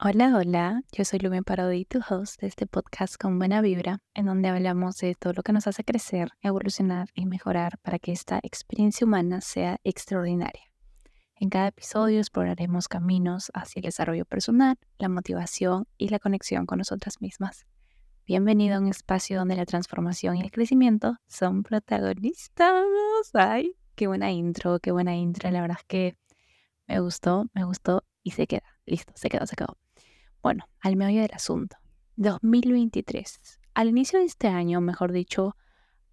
Hola, hola, yo soy Lumen Parodi, tu host de este podcast con buena vibra, en donde hablamos de todo lo que nos hace crecer, evolucionar y mejorar para que esta experiencia humana sea extraordinaria. En cada episodio exploraremos caminos hacia el desarrollo personal, la motivación y la conexión con nosotras mismas. Bienvenido a un espacio donde la transformación y el crecimiento son protagonistas. ¡Ay! Qué buena intro, qué buena intro. La verdad es que me gustó, me gustó y se queda. Listo, se quedó, se quedó. Bueno, al meollo del asunto. 2023. Al inicio de este año, mejor dicho,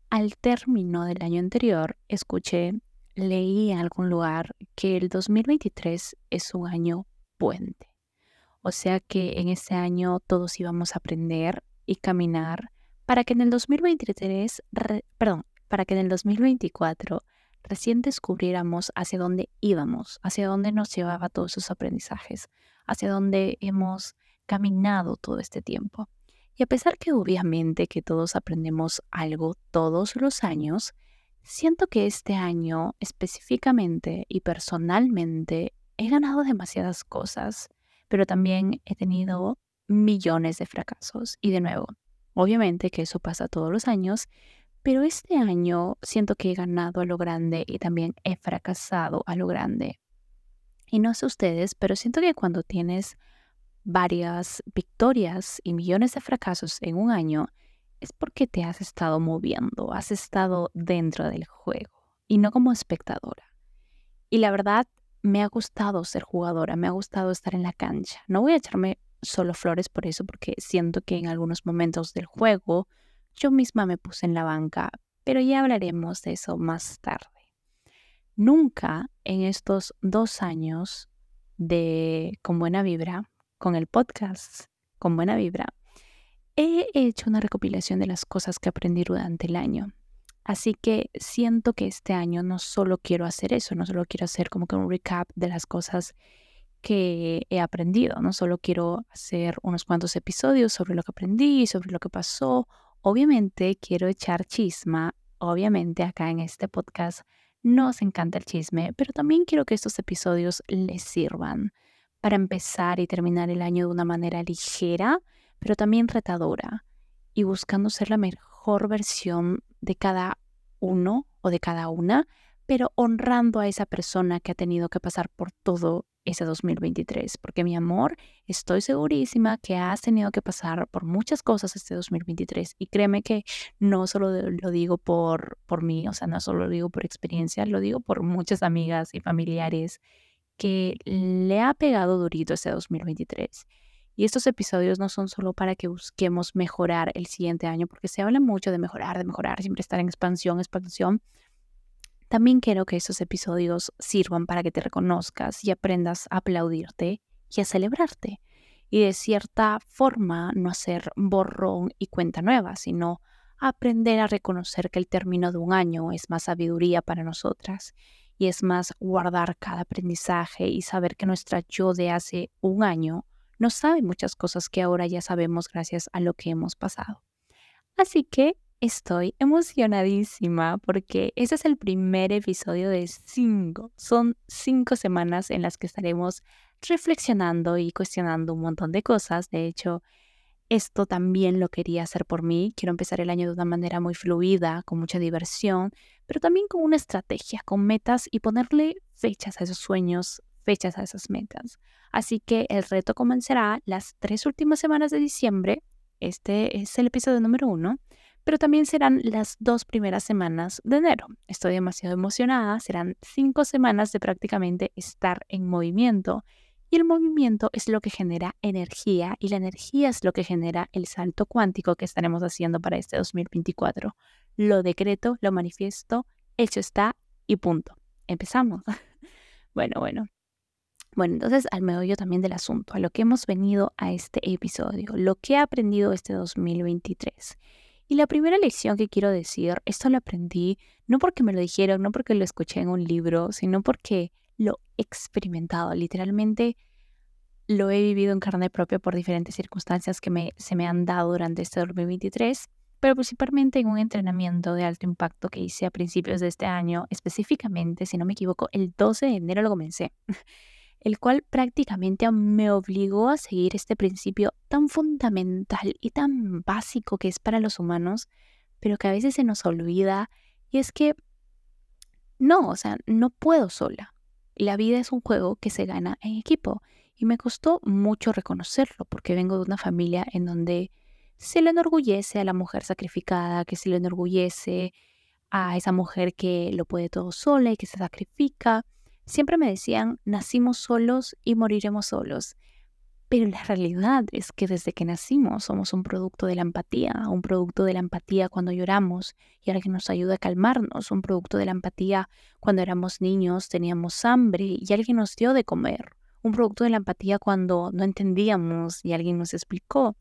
al término del año anterior, escuché, leí en algún lugar que el 2023 es un año puente. O sea que en ese año todos íbamos a aprender y caminar para que en el 2023, perdón, para que en el 2024 recién descubriéramos hacia dónde íbamos, hacia dónde nos llevaba todos esos aprendizajes, hacia dónde hemos caminado todo este tiempo. Y a pesar que obviamente que todos aprendemos algo todos los años, siento que este año específicamente y personalmente he ganado demasiadas cosas, pero también he tenido millones de fracasos. Y de nuevo, obviamente que eso pasa todos los años, pero este año siento que he ganado a lo grande y también he fracasado a lo grande. Y no sé ustedes, pero siento que cuando tienes varias victorias y millones de fracasos en un año, es porque te has estado moviendo, has estado dentro del juego y no como espectadora. Y la verdad, me ha gustado ser jugadora, me ha gustado estar en la cancha. No voy a echarme solo flores por eso, porque siento que en algunos momentos del juego yo misma me puse en la banca, pero ya hablaremos de eso más tarde. Nunca en estos dos años de Con Buena Vibra, con el podcast Con Buena Vibra, he hecho una recopilación de las cosas que aprendí durante el año. Así que siento que este año no solo quiero hacer eso, no solo quiero hacer como que un recap de las cosas que he aprendido, no solo quiero hacer unos cuantos episodios sobre lo que aprendí, sobre lo que pasó Obviamente quiero echar chisma, obviamente acá en este podcast nos encanta el chisme, pero también quiero que estos episodios les sirvan para empezar y terminar el año de una manera ligera, pero también retadora y buscando ser la mejor versión de cada uno o de cada una, pero honrando a esa persona que ha tenido que pasar por todo ese 2023, porque mi amor, estoy segurísima que has tenido que pasar por muchas cosas este 2023 y créeme que no solo lo digo por, por mí, o sea, no solo lo digo por experiencia, lo digo por muchas amigas y familiares que le ha pegado durito este 2023. Y estos episodios no son solo para que busquemos mejorar el siguiente año, porque se habla mucho de mejorar, de mejorar, siempre estar en expansión, expansión, también quiero que estos episodios sirvan para que te reconozcas y aprendas a aplaudirte y a celebrarte. Y de cierta forma no hacer borrón y cuenta nueva, sino aprender a reconocer que el término de un año es más sabiduría para nosotras y es más guardar cada aprendizaje y saber que nuestra yo de hace un año no sabe muchas cosas que ahora ya sabemos gracias a lo que hemos pasado. Así que Estoy emocionadísima porque este es el primer episodio de cinco. Son cinco semanas en las que estaremos reflexionando y cuestionando un montón de cosas. De hecho, esto también lo quería hacer por mí. Quiero empezar el año de una manera muy fluida, con mucha diversión, pero también con una estrategia, con metas y ponerle fechas a esos sueños, fechas a esas metas. Así que el reto comenzará las tres últimas semanas de diciembre. Este es el episodio número uno pero también serán las dos primeras semanas de enero. Estoy demasiado emocionada, serán cinco semanas de prácticamente estar en movimiento y el movimiento es lo que genera energía y la energía es lo que genera el salto cuántico que estaremos haciendo para este 2024. Lo decreto, lo manifiesto, hecho está y punto. Empezamos. bueno, bueno. Bueno, entonces al meollo también del asunto, a lo que hemos venido a este episodio, lo que he aprendido este 2023. Y la primera lección que quiero decir, esto lo aprendí no porque me lo dijeron, no porque lo escuché en un libro, sino porque lo he experimentado. Literalmente lo he vivido en carne propia por diferentes circunstancias que me, se me han dado durante este 2023, pero principalmente en un entrenamiento de alto impacto que hice a principios de este año, específicamente, si no me equivoco, el 12 de enero lo comencé. El cual prácticamente me obligó a seguir este principio tan fundamental y tan básico que es para los humanos, pero que a veces se nos olvida, y es que no, o sea, no puedo sola. La vida es un juego que se gana en equipo y me costó mucho reconocerlo porque vengo de una familia en donde se le enorgullece a la mujer sacrificada, que se le enorgullece a esa mujer que lo puede todo sola y que se sacrifica. Siempre me decían, nacimos solos y moriremos solos. Pero la realidad es que desde que nacimos somos un producto de la empatía, un producto de la empatía cuando lloramos y ahora que nos ayuda a calmarnos, un producto de la empatía cuando éramos niños, teníamos hambre y alguien nos dio de comer, un producto de la empatía cuando no entendíamos y alguien nos explicó.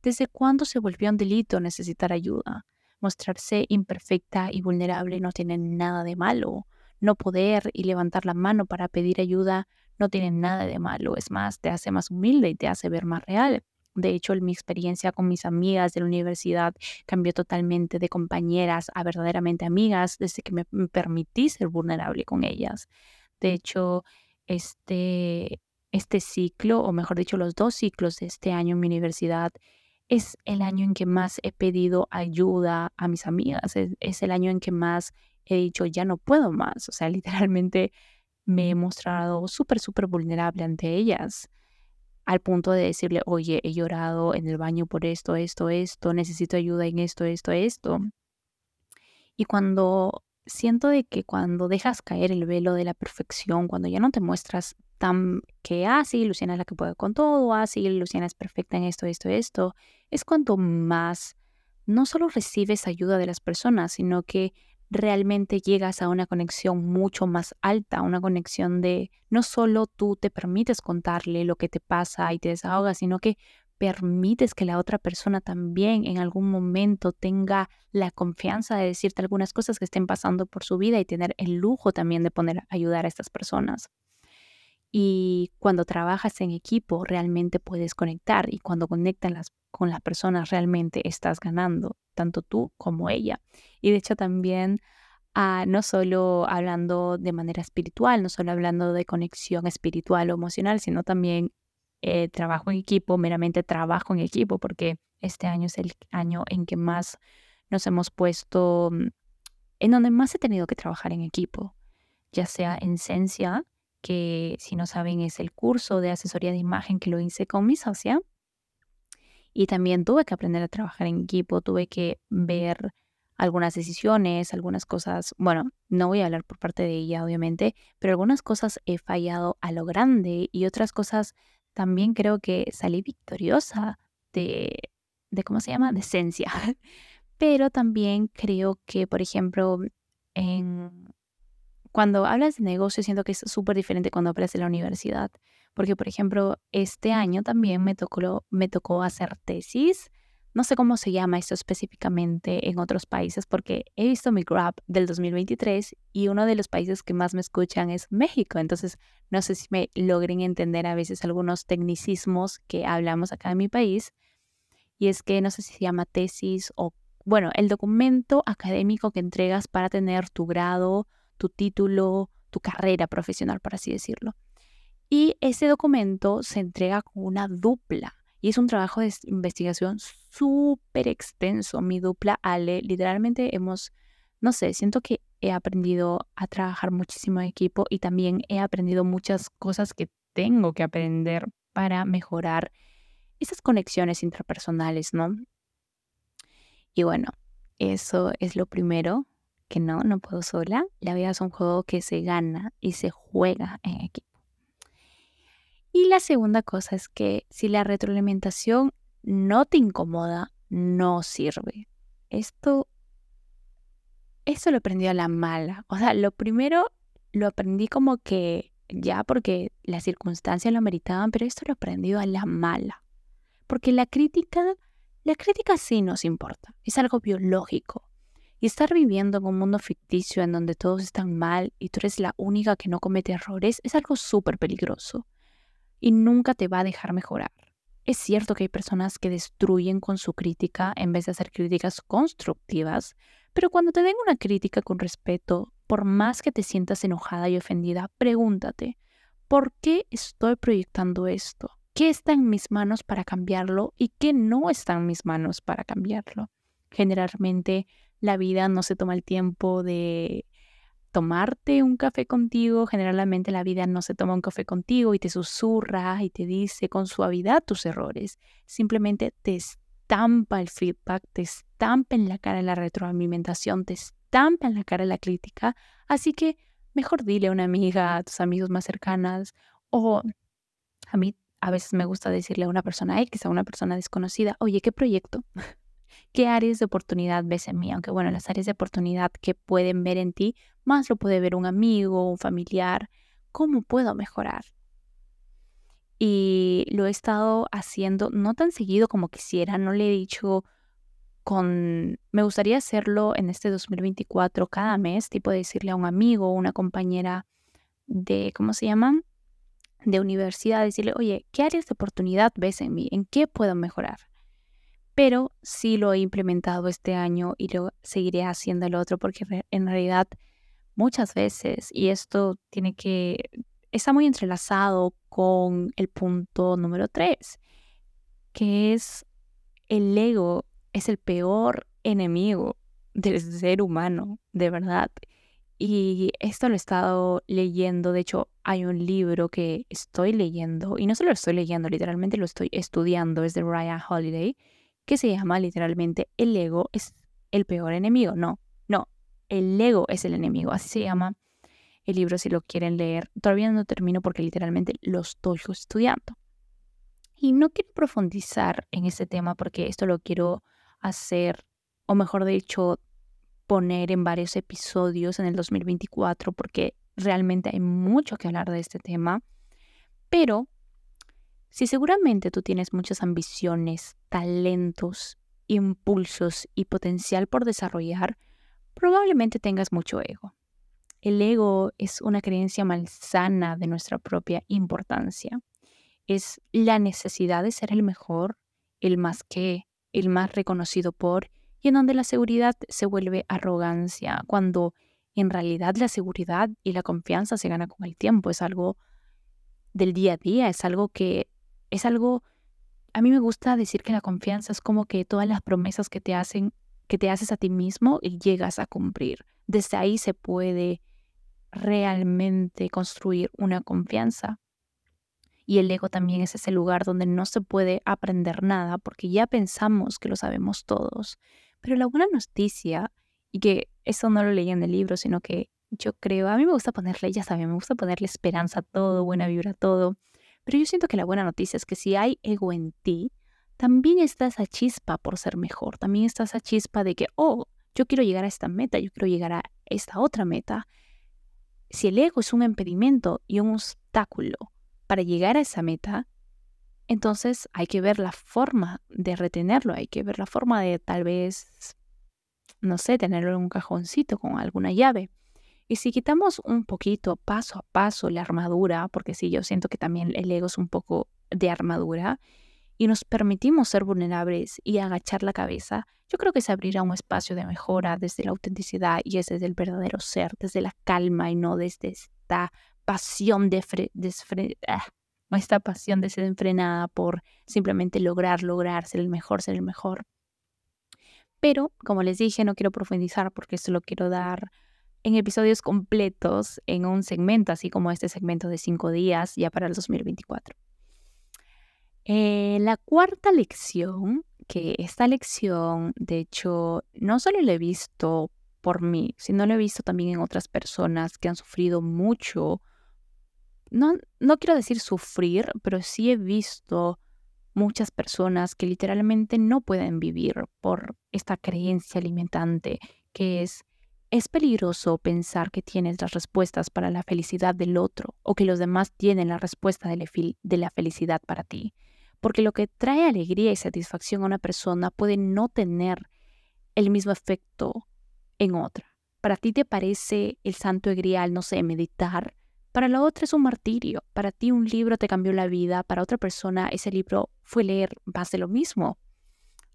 ¿Desde cuándo se volvió un delito necesitar ayuda? Mostrarse imperfecta y vulnerable no tiene nada de malo. No poder y levantar la mano para pedir ayuda no tiene nada de malo. Es más, te hace más humilde y te hace ver más real. De hecho, mi experiencia con mis amigas de la universidad cambió totalmente de compañeras a verdaderamente amigas desde que me permití ser vulnerable con ellas. De hecho, este, este ciclo, o mejor dicho, los dos ciclos de este año en mi universidad, es el año en que más he pedido ayuda a mis amigas. Es, es el año en que más he dicho, ya no puedo más. O sea, literalmente me he mostrado súper, súper vulnerable ante ellas, al punto de decirle, oye, he llorado en el baño por esto, esto, esto, necesito ayuda en esto, esto, esto. Y cuando siento de que cuando dejas caer el velo de la perfección, cuando ya no te muestras tan que, ah, sí, Luciana es la que puede con todo, ah, sí, Luciana es perfecta en esto, esto, esto, es cuando más no solo recibes ayuda de las personas, sino que realmente llegas a una conexión mucho más alta, una conexión de no solo tú te permites contarle lo que te pasa y te desahogas, sino que permites que la otra persona también en algún momento tenga la confianza de decirte algunas cosas que estén pasando por su vida y tener el lujo también de poner ayudar a estas personas. Y cuando trabajas en equipo realmente puedes conectar y cuando conectan las, con las personas realmente estás ganando, tanto tú como ella. Y de hecho también ah, no solo hablando de manera espiritual, no solo hablando de conexión espiritual o emocional, sino también eh, trabajo en equipo, meramente trabajo en equipo, porque este año es el año en que más nos hemos puesto, mm, en donde más he tenido que trabajar en equipo, ya sea en Cencia, que si no saben es el curso de asesoría de imagen que lo hice con mi socia. Y también tuve que aprender a trabajar en equipo, tuve que ver algunas decisiones, algunas cosas, bueno, no voy a hablar por parte de ella, obviamente, pero algunas cosas he fallado a lo grande y otras cosas también creo que salí victoriosa de, de ¿cómo se llama? De esencia. Pero también creo que, por ejemplo, en, cuando hablas de negocio, siento que es súper diferente cuando hablas de la universidad. Porque, por ejemplo, este año también me tocó, me tocó hacer tesis. No sé cómo se llama esto específicamente en otros países, porque he visto mi Grab del 2023 y uno de los países que más me escuchan es México. Entonces, no sé si me logren entender a veces algunos tecnicismos que hablamos acá en mi país. Y es que no sé si se llama tesis o, bueno, el documento académico que entregas para tener tu grado tu título, tu carrera profesional, por así decirlo. Y ese documento se entrega con una dupla y es un trabajo de investigación súper extenso. Mi dupla Ale, literalmente hemos, no sé, siento que he aprendido a trabajar muchísimo en equipo y también he aprendido muchas cosas que tengo que aprender para mejorar esas conexiones interpersonales, ¿no? Y bueno, eso es lo primero que no, no puedo sola. La vida es un juego que se gana y se juega en equipo. Y la segunda cosa es que si la retroalimentación no te incomoda, no sirve. Esto, esto lo aprendí a la mala. O sea, lo primero lo aprendí como que ya porque las circunstancias lo meritaban, pero esto lo he aprendido a la mala. Porque la crítica, la crítica sí nos importa, es algo biológico. Y estar viviendo en un mundo ficticio en donde todos están mal y tú eres la única que no comete errores es algo súper peligroso y nunca te va a dejar mejorar. Es cierto que hay personas que destruyen con su crítica en vez de hacer críticas constructivas, pero cuando te den una crítica con respeto, por más que te sientas enojada y ofendida, pregúntate, ¿por qué estoy proyectando esto? ¿Qué está en mis manos para cambiarlo y qué no está en mis manos para cambiarlo? Generalmente la vida no se toma el tiempo de tomarte un café contigo. Generalmente la vida no se toma un café contigo y te susurra y te dice con suavidad tus errores. Simplemente te estampa el feedback, te estampa en la cara la retroalimentación, te estampa en la cara la crítica. Así que mejor dile a una amiga, a tus amigos más cercanas o a mí a veces me gusta decirle a una persona X, a una persona desconocida, oye, ¿qué proyecto? ¿Qué áreas de oportunidad ves en mí? Aunque bueno, las áreas de oportunidad que pueden ver en ti, más lo puede ver un amigo, un familiar. ¿Cómo puedo mejorar? Y lo he estado haciendo no tan seguido como quisiera, no le he dicho con... Me gustaría hacerlo en este 2024 cada mes, tipo decirle a un amigo una compañera de, ¿cómo se llaman? De universidad, decirle, oye, ¿qué áreas de oportunidad ves en mí? ¿En qué puedo mejorar? Pero sí lo he implementado este año y lo seguiré haciendo el otro porque en realidad muchas veces, y esto tiene que, está muy entrelazado con el punto número tres, que es el ego es el peor enemigo del ser humano, de verdad. Y esto lo he estado leyendo, de hecho hay un libro que estoy leyendo, y no solo lo estoy leyendo, literalmente lo estoy estudiando, es de Ryan Holiday, que se llama literalmente El ego es el peor enemigo. No, no, el ego es el enemigo, así se llama el libro si lo quieren leer. Todavía no termino porque literalmente lo estoy estudiando. Y no quiero profundizar en este tema porque esto lo quiero hacer, o mejor dicho, poner en varios episodios en el 2024 porque realmente hay mucho que hablar de este tema. Pero si seguramente tú tienes muchas ambiciones, talentos, impulsos y potencial por desarrollar, probablemente tengas mucho ego. El ego es una creencia malsana de nuestra propia importancia. Es la necesidad de ser el mejor, el más que, el más reconocido por, y en donde la seguridad se vuelve arrogancia, cuando en realidad la seguridad y la confianza se gana con el tiempo, es algo del día a día, es algo que es algo, a mí me gusta decir que la confianza es como que todas las promesas que te hacen, que te haces a ti mismo y llegas a cumplir. Desde ahí se puede realmente construir una confianza. Y el ego también es ese lugar donde no se puede aprender nada porque ya pensamos que lo sabemos todos. Pero la buena noticia, y que eso no lo leí en el libro, sino que yo creo, a mí me gusta ponerle, ya saben, me gusta ponerle esperanza a todo, buena vibra a todo. Pero yo siento que la buena noticia es que si hay ego en ti, también está esa chispa por ser mejor, también está esa chispa de que, oh, yo quiero llegar a esta meta, yo quiero llegar a esta otra meta. Si el ego es un impedimento y un obstáculo para llegar a esa meta, entonces hay que ver la forma de retenerlo, hay que ver la forma de tal vez, no sé, tenerlo en un cajoncito con alguna llave. Y si quitamos un poquito, paso a paso, la armadura, porque sí, yo siento que también el ego es un poco de armadura, y nos permitimos ser vulnerables y agachar la cabeza, yo creo que se abrirá un espacio de mejora desde la autenticidad y es desde el verdadero ser, desde la calma y no desde esta pasión de ah, esta pasión desenfrenada por simplemente lograr, lograr, ser el mejor, ser el mejor. Pero, como les dije, no quiero profundizar porque esto lo quiero dar en episodios completos en un segmento, así como este segmento de cinco días ya para el 2024. Eh, la cuarta lección, que esta lección, de hecho, no solo la he visto por mí, sino la he visto también en otras personas que han sufrido mucho. No, no quiero decir sufrir, pero sí he visto muchas personas que literalmente no pueden vivir por esta creencia alimentante que es es peligroso pensar que tienes las respuestas para la felicidad del otro o que los demás tienen la respuesta de la felicidad para ti, porque lo que trae alegría y satisfacción a una persona puede no tener el mismo efecto en otra. Para ti te parece el santo grial, no sé, meditar. Para la otra es un martirio. Para ti un libro te cambió la vida. Para otra persona ese libro fue leer más de lo mismo.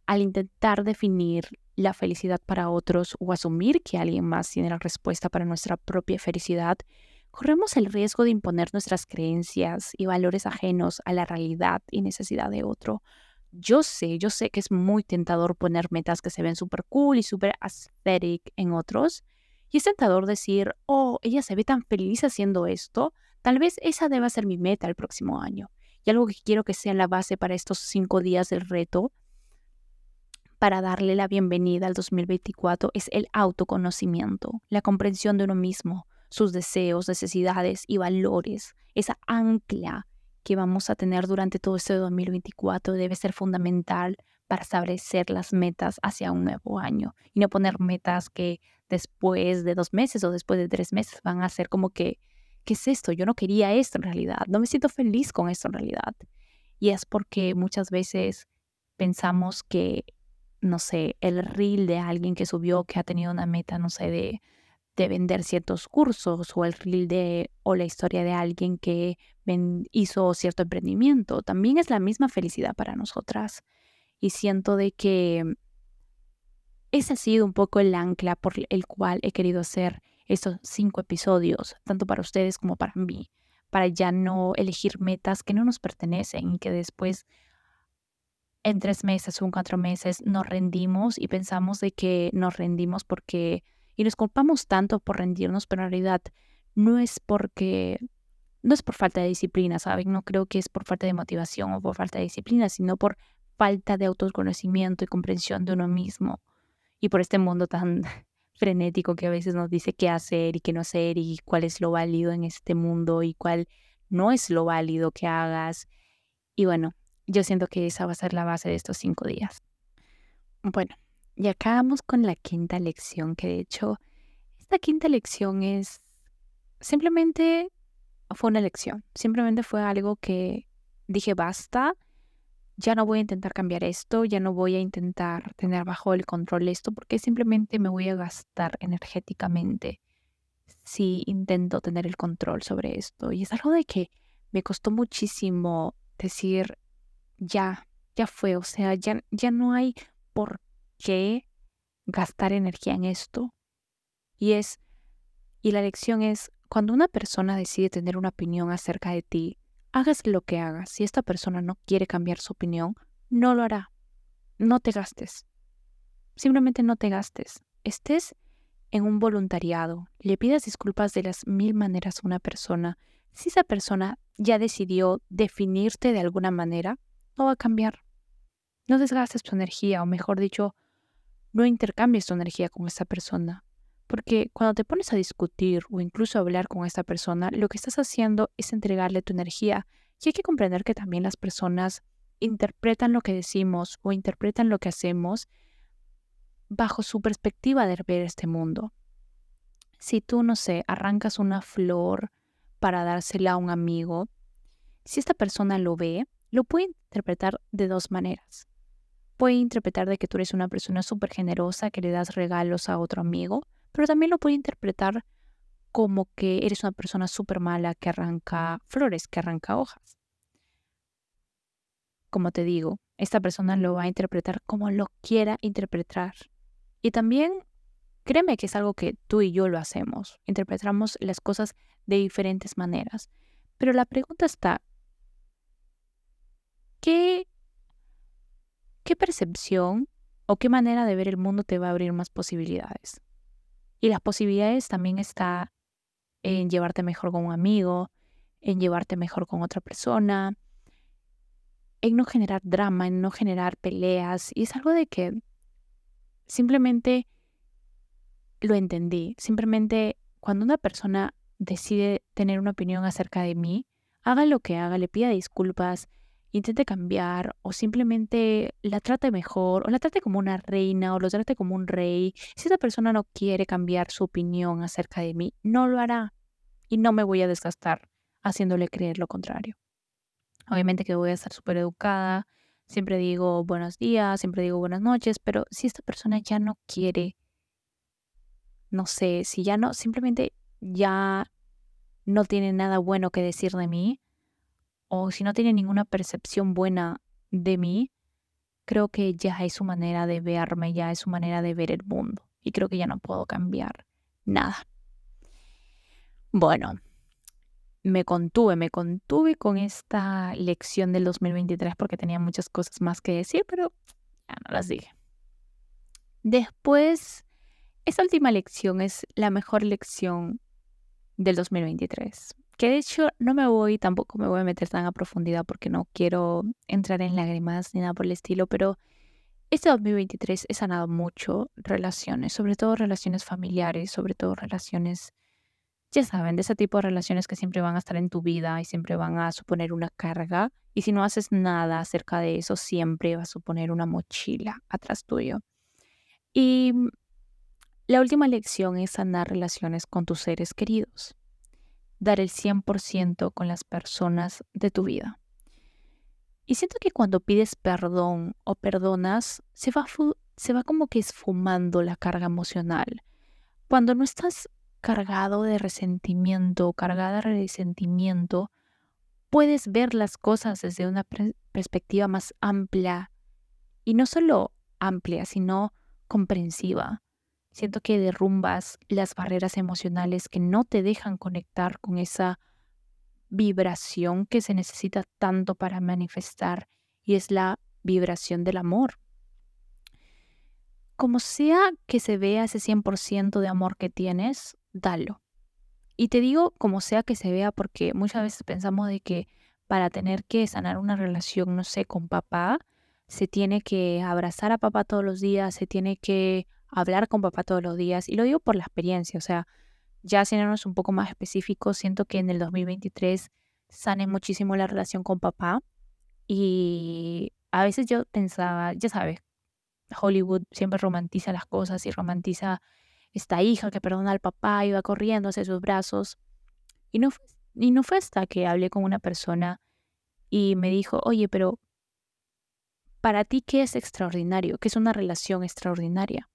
Al intentar definir la felicidad para otros o asumir que alguien más tiene la respuesta para nuestra propia felicidad, corremos el riesgo de imponer nuestras creencias y valores ajenos a la realidad y necesidad de otro. Yo sé, yo sé que es muy tentador poner metas que se ven súper cool y súper aesthetic en otros. Y es tentador decir, oh, ella se ve tan feliz haciendo esto, tal vez esa deba ser mi meta el próximo año. Y algo que quiero que sea la base para estos cinco días del reto para darle la bienvenida al 2024 es el autoconocimiento, la comprensión de uno mismo, sus deseos, necesidades y valores. Esa ancla que vamos a tener durante todo este 2024 debe ser fundamental para establecer las metas hacia un nuevo año y no poner metas que después de dos meses o después de tres meses van a ser como que, ¿qué es esto? Yo no quería esto en realidad, no me siento feliz con esto en realidad. Y es porque muchas veces pensamos que no sé, el reel de alguien que subió que ha tenido una meta, no sé, de, de vender ciertos cursos o el reel de o la historia de alguien que hizo cierto emprendimiento, también es la misma felicidad para nosotras. Y siento de que ese ha sido un poco el ancla por el cual he querido hacer estos cinco episodios, tanto para ustedes como para mí, para ya no elegir metas que no nos pertenecen y que después en tres meses o en cuatro meses nos rendimos y pensamos de que nos rendimos porque, y nos culpamos tanto por rendirnos, pero en realidad no es porque, no es por falta de disciplina, ¿saben? No creo que es por falta de motivación o por falta de disciplina, sino por falta de autoconocimiento y comprensión de uno mismo. Y por este mundo tan frenético que a veces nos dice qué hacer y qué no hacer y cuál es lo válido en este mundo y cuál no es lo válido que hagas. Y bueno, yo siento que esa va a ser la base de estos cinco días. Bueno, y acabamos con la quinta lección, que de hecho, esta quinta lección es simplemente fue una lección, simplemente fue algo que dije basta, ya no voy a intentar cambiar esto, ya no voy a intentar tener bajo el control esto, porque simplemente me voy a gastar energéticamente si intento tener el control sobre esto. Y es algo de que me costó muchísimo decir, ya, ya fue, o sea, ya, ya no hay por qué gastar energía en esto. Y es, y la lección es, cuando una persona decide tener una opinión acerca de ti, hagas lo que hagas. Si esta persona no quiere cambiar su opinión, no lo hará. No te gastes. Simplemente no te gastes. Estés en un voluntariado, le pidas disculpas de las mil maneras a una persona. Si esa persona ya decidió definirte de alguna manera, no va a cambiar. No desgastes tu energía, o mejor dicho, no intercambies tu energía con esa persona. Porque cuando te pones a discutir o incluso a hablar con esta persona, lo que estás haciendo es entregarle tu energía. Y hay que comprender que también las personas interpretan lo que decimos o interpretan lo que hacemos bajo su perspectiva de ver este mundo. Si tú, no sé, arrancas una flor para dársela a un amigo, si esta persona lo ve, lo puede interpretar de dos maneras. Puede interpretar de que tú eres una persona súper generosa, que le das regalos a otro amigo, pero también lo puede interpretar como que eres una persona súper mala que arranca flores, que arranca hojas. Como te digo, esta persona lo va a interpretar como lo quiera interpretar. Y también créeme que es algo que tú y yo lo hacemos. Interpretamos las cosas de diferentes maneras. Pero la pregunta está, ¿qué, qué percepción o qué manera de ver el mundo te va a abrir más posibilidades? Y las posibilidades también está en llevarte mejor con un amigo, en llevarte mejor con otra persona, en no generar drama, en no generar peleas. Y es algo de que simplemente lo entendí. Simplemente cuando una persona decide tener una opinión acerca de mí, haga lo que haga, le pida disculpas, intente cambiar o simplemente la trate mejor o la trate como una reina o lo trate como un rey, si esa persona no quiere cambiar su opinión acerca de mí, no lo hará y no me voy a desgastar haciéndole creer lo contrario. Obviamente que voy a estar súper educada, siempre digo buenos días, siempre digo buenas noches, pero si esta persona ya no quiere, no sé, si ya no, simplemente ya no tiene nada bueno que decir de mí, o si no tiene ninguna percepción buena de mí, creo que ya es su manera de verme, ya es su manera de ver el mundo. Y creo que ya no puedo cambiar nada. Bueno, me contuve, me contuve con esta lección del 2023 porque tenía muchas cosas más que decir, pero ya no las dije. Después, esta última lección es la mejor lección del 2023. Que de hecho no me voy, tampoco me voy a meter tan a profundidad porque no quiero entrar en lágrimas ni nada por el estilo, pero este 2023 he sanado mucho relaciones, sobre todo relaciones familiares, sobre todo relaciones, ya saben, de ese tipo de relaciones que siempre van a estar en tu vida y siempre van a suponer una carga. Y si no haces nada acerca de eso, siempre va a suponer una mochila atrás tuyo. Y la última lección es sanar relaciones con tus seres queridos. Dar el 100% con las personas de tu vida. Y siento que cuando pides perdón o perdonas, se va, se va como que esfumando la carga emocional. Cuando no estás cargado de resentimiento o cargada de resentimiento, puedes ver las cosas desde una perspectiva más amplia. Y no solo amplia, sino comprensiva. Siento que derrumbas las barreras emocionales que no te dejan conectar con esa vibración que se necesita tanto para manifestar y es la vibración del amor. Como sea que se vea ese 100% de amor que tienes, dalo. Y te digo como sea que se vea porque muchas veces pensamos de que para tener que sanar una relación, no sé, con papá, se tiene que abrazar a papá todos los días, se tiene que hablar con papá todos los días. Y lo digo por la experiencia, o sea, ya siéndonos un poco más específicos, siento que en el 2023 sane muchísimo la relación con papá. Y a veces yo pensaba, ya sabes, Hollywood siempre romantiza las cosas y romantiza esta hija que perdona al papá va corriendo hacia sus brazos. Y no, y no fue hasta que hablé con una persona y me dijo, oye, pero para ti, ¿qué es extraordinario? ¿Qué es una relación extraordinaria?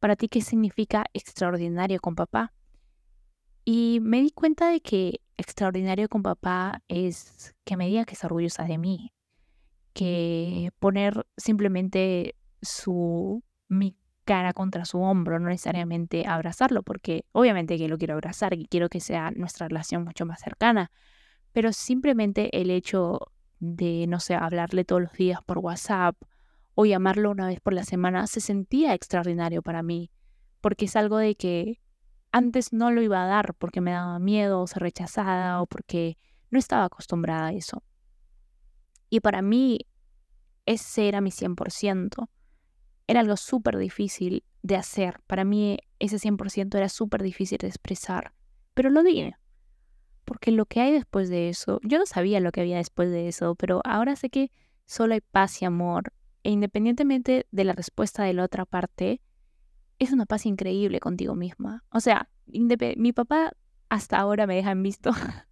Para ti, ¿qué significa extraordinario con papá? Y me di cuenta de que extraordinario con papá es que me diga que es orgullosa de mí, que poner simplemente su mi cara contra su hombro, no necesariamente abrazarlo, porque obviamente que lo quiero abrazar y quiero que sea nuestra relación mucho más cercana, pero simplemente el hecho de, no sé, hablarle todos los días por WhatsApp o llamarlo una vez por la semana se sentía extraordinario para mí, porque es algo de que antes no lo iba a dar porque me daba miedo o ser rechazada o porque no estaba acostumbrada a eso. Y para mí ese era mi 100%. Era algo súper difícil de hacer. Para mí ese 100% era súper difícil de expresar. Pero lo dije. Porque lo que hay después de eso, yo no sabía lo que había después de eso, pero ahora sé que solo hay paz y amor. E independientemente de la respuesta de la otra parte, es una paz increíble contigo misma. O sea, mi papá hasta ahora me deja en visto,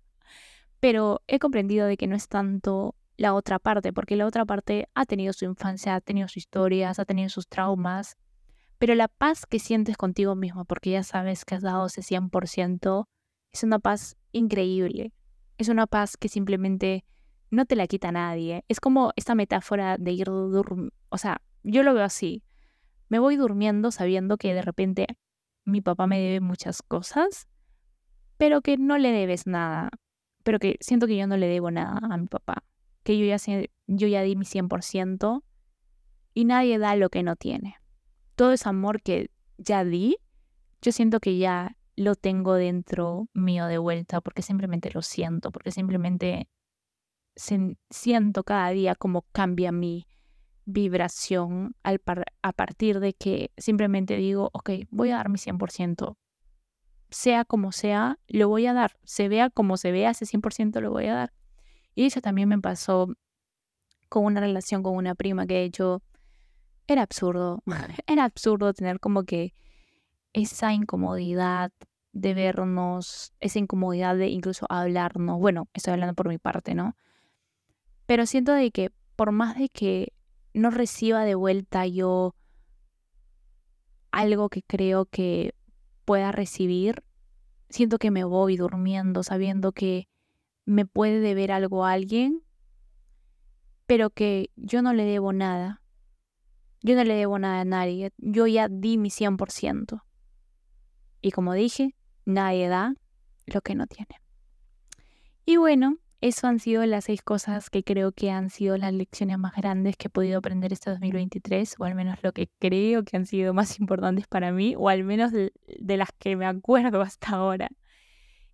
pero he comprendido de que no es tanto la otra parte, porque la otra parte ha tenido su infancia, ha tenido sus historias, ha tenido sus traumas, pero la paz que sientes contigo misma, porque ya sabes que has dado ese 100%, es una paz increíble. Es una paz que simplemente no te la quita nadie. Es como esta metáfora de ir durmiendo, o sea, yo lo veo así me voy durmiendo sabiendo que de repente mi papá me debe muchas cosas, pero que no le debes nada, pero que siento que yo no le debo nada a mi papá, que yo ya, yo ya di mi 100% y nadie da lo que no tiene. Todo ese amor que ya di, yo siento que ya lo tengo dentro mío de vuelta porque simplemente lo siento, porque simplemente siento cada día cómo cambia mi, vibración al a partir de que simplemente digo, ok, voy a dar mi 100%. Sea como sea, lo voy a dar. Se vea como se vea, ese 100% lo voy a dar. Y eso también me pasó con una relación con una prima que de hecho era absurdo. Era absurdo tener como que esa incomodidad de vernos, esa incomodidad de incluso hablarnos. Bueno, estoy hablando por mi parte, ¿no? Pero siento de que por más de que no reciba de vuelta yo algo que creo que pueda recibir, siento que me voy durmiendo sabiendo que me puede deber algo a alguien, pero que yo no le debo nada. Yo no le debo nada a nadie. Yo ya di mi 100%. Y como dije, nadie da lo que no tiene. Y bueno, eso han sido las seis cosas que creo que han sido las lecciones más grandes que he podido aprender este 2023, o al menos lo que creo que han sido más importantes para mí, o al menos de, las que me acuerdo hasta ahora.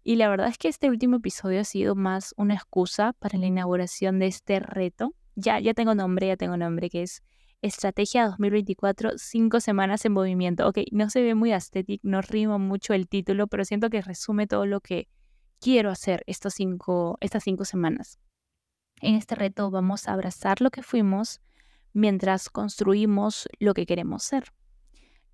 Y la verdad es que este último episodio ha sido más una excusa para la inauguración de este reto. Ya, ya tengo nombre, ya tengo nombre, que es Estrategia 2024, cinco semanas en movimiento. Ok, no se ve muy estético, no rima mucho el título, pero siento que resume todo lo que quiero hacer estas cinco, estas cinco semanas. En este reto vamos a abrazar lo que fuimos mientras construimos lo que queremos ser.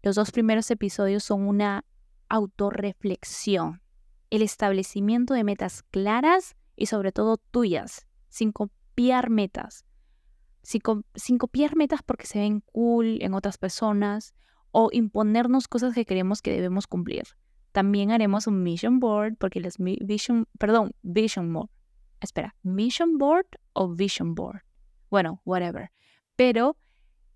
Los dos primeros episodios son una autorreflexión, el establecimiento de metas claras y sobre todo tuyas, sin copiar metas. Sin, sin, copiar metas porque se ven cool en otras personas o imponernos cosas que creemos que debemos cumplir. También haremos un mission board porque las vision, perdón, vision board. Espera, mission board o vision board. Bueno, whatever. Pero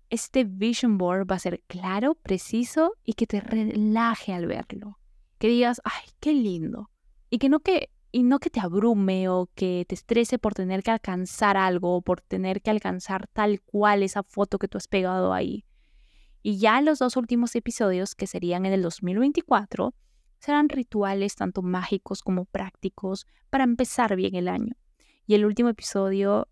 este vision board va a ser claro, preciso y que te relaje al verlo. Que digas, ay, qué lindo. Y que no que y no que te abrume o que te estrese por tener que alcanzar algo o por tener que alcanzar tal cual esa foto que tú has pegado ahí. Y ya los dos últimos episodios, que serían en el 2024, serán rituales tanto mágicos como prácticos para empezar bien el año. Y el último episodio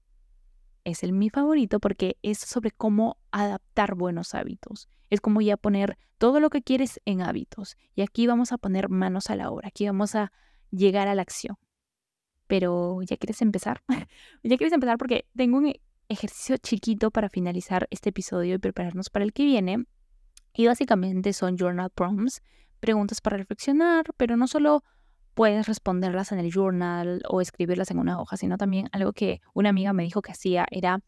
es el mi favorito porque es sobre cómo adaptar buenos hábitos. Es como ya poner todo lo que quieres en hábitos. Y aquí vamos a poner manos a la obra. Aquí vamos a llegar a la acción. Pero ya quieres empezar. ya quieres empezar porque tengo un ejercicio chiquito para finalizar este episodio y prepararnos para el que viene. Y básicamente son journal prompts preguntas para reflexionar, pero no solo puedes responderlas en el journal o escribirlas en una hoja, sino también algo que una amiga me dijo que hacía era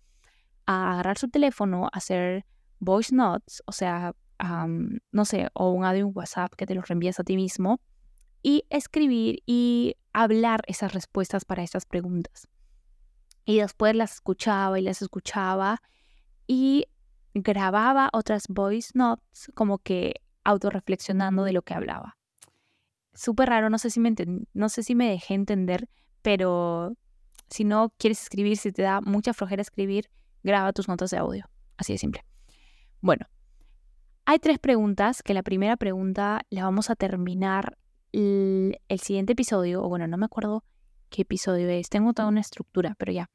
agarrar su teléfono, hacer voice notes, o sea, no sé, o un audio en WhatsApp que te lo reenvías a ti mismo y escribir y hablar esas respuestas para estas preguntas. Y después las escuchaba y las escuchaba y grababa otras voice notes como que autorreflexionando de lo que hablaba. Súper raro, no sé, si me no sé si me dejé entender, pero si no quieres escribir, si te da mucha flojera escribir, graba tus notas de audio. Así de simple. Bueno, hay tres preguntas, que la primera pregunta la vamos a terminar el, el siguiente episodio, o bueno, no me acuerdo qué episodio es, tengo toda una estructura, pero ya.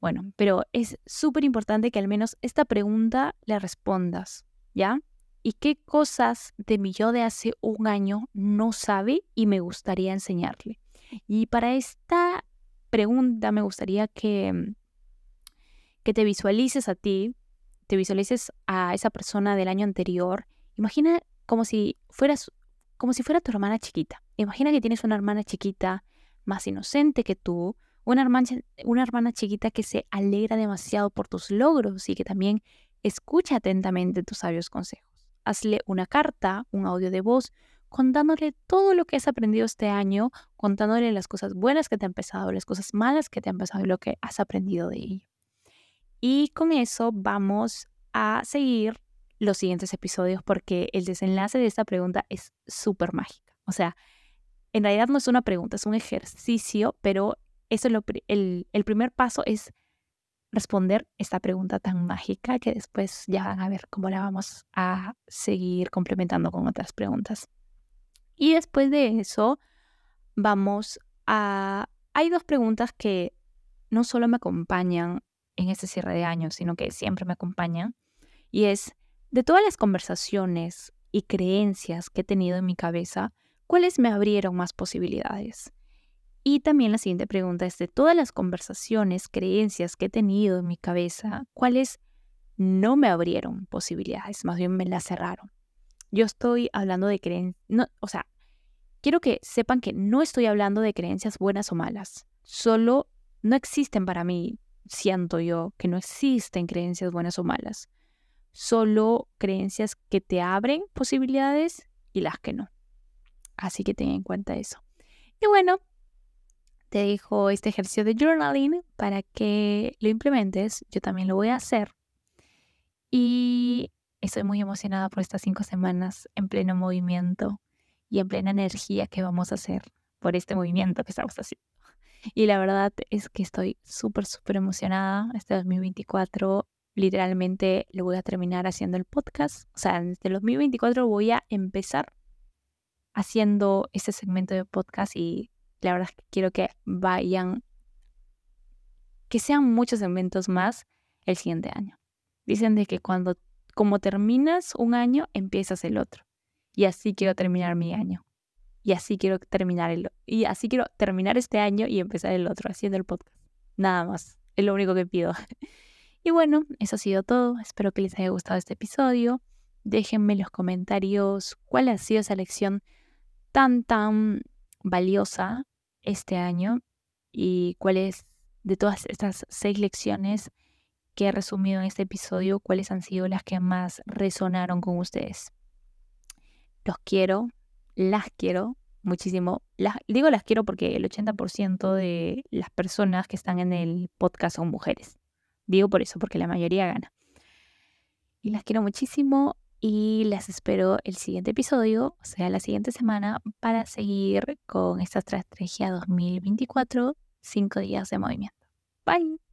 Bueno, pero es súper importante que al menos esta pregunta la respondas, ¿ya? Y qué cosas de mi yo de hace un año no sabe y me gustaría enseñarle. Y para esta pregunta me gustaría que, mm, que te visualices a ti, te visualices a esa persona del año anterior. Imagina como si fueras como si fuera tu hermana chiquita. Imagina que tienes una hermana chiquita más inocente que tú, una hermana, una hermana chiquita que se alegra demasiado por tus logros y que también escucha atentamente tus sabios consejos hazle una carta, un audio de voz, contándole todo lo que has aprendido este año, contándole las cosas buenas que te han pasado, las cosas malas que te han pasado y lo que has aprendido de ello. Y con eso vamos a seguir los siguientes episodios porque el desenlace de esta pregunta es súper mágica. O sea, en realidad no es una pregunta, es un ejercicio, pero eso es el, el primer paso es responder esta pregunta tan mágica que después ya van a ver cómo la vamos a seguir complementando con otras preguntas. Y después de eso, vamos a... Hay dos preguntas que no solo me acompañan en este cierre de año, sino que siempre me acompañan. Y es, de todas las conversaciones y creencias que he tenido en mi cabeza, ¿cuáles me abrieron más posibilidades? Y también la siguiente pregunta es de todas las conversaciones, creencias que he tenido en mi cabeza, ¿cuáles no me abrieron posibilidades? Más bien me las cerraron. Yo estoy hablando de creencias, no, o sea, quiero que sepan que no estoy hablando de creencias buenas o malas. Solo no existen para mí, siento yo, que no existen creencias buenas o malas. Solo creencias que te abren posibilidades y las que no. Así que ten en cuenta eso. Y bueno, te dejo este ejercicio de journaling para que lo implementes. Yo también lo voy a hacer. Y estoy muy emocionada por estas cinco semanas en pleno movimiento y en plena energía que vamos a hacer por este movimiento que estamos haciendo. Y la verdad es que estoy súper, súper emocionada. Este 2024 literalmente lo voy a terminar haciendo el podcast. O sea, desde el 2024 voy a empezar haciendo este segmento de podcast y la verdad es que quiero que vayan, que sean muchos segmentos más el siguiente año. Dicen de que cuando, como terminas un año, empiezas el otro. Y así quiero terminar mi año. Y así quiero terminar el y así quiero terminar este año y empezar el otro haciendo el podcast. Nada más. Es lo único que pido. Y bueno, eso ha sido todo. Espero que les haya gustado este episodio. Déjenme en los comentarios cuál ha sido esa lección tan, tan valiosa este año y cuáles de todas estas seis lecciones que he resumido en este episodio, cuáles han sido las que más resonaron con ustedes. Los quiero, las quiero muchísimo. Las, digo las quiero porque el 80% de las personas que están en el podcast son mujeres. Digo por eso, porque la mayoría gana. Y las quiero muchísimo y las espero el siguiente episodio, o sea, la siguiente semana, para seguir con esta estrategia 2024, 5 días de movimiento. Bye.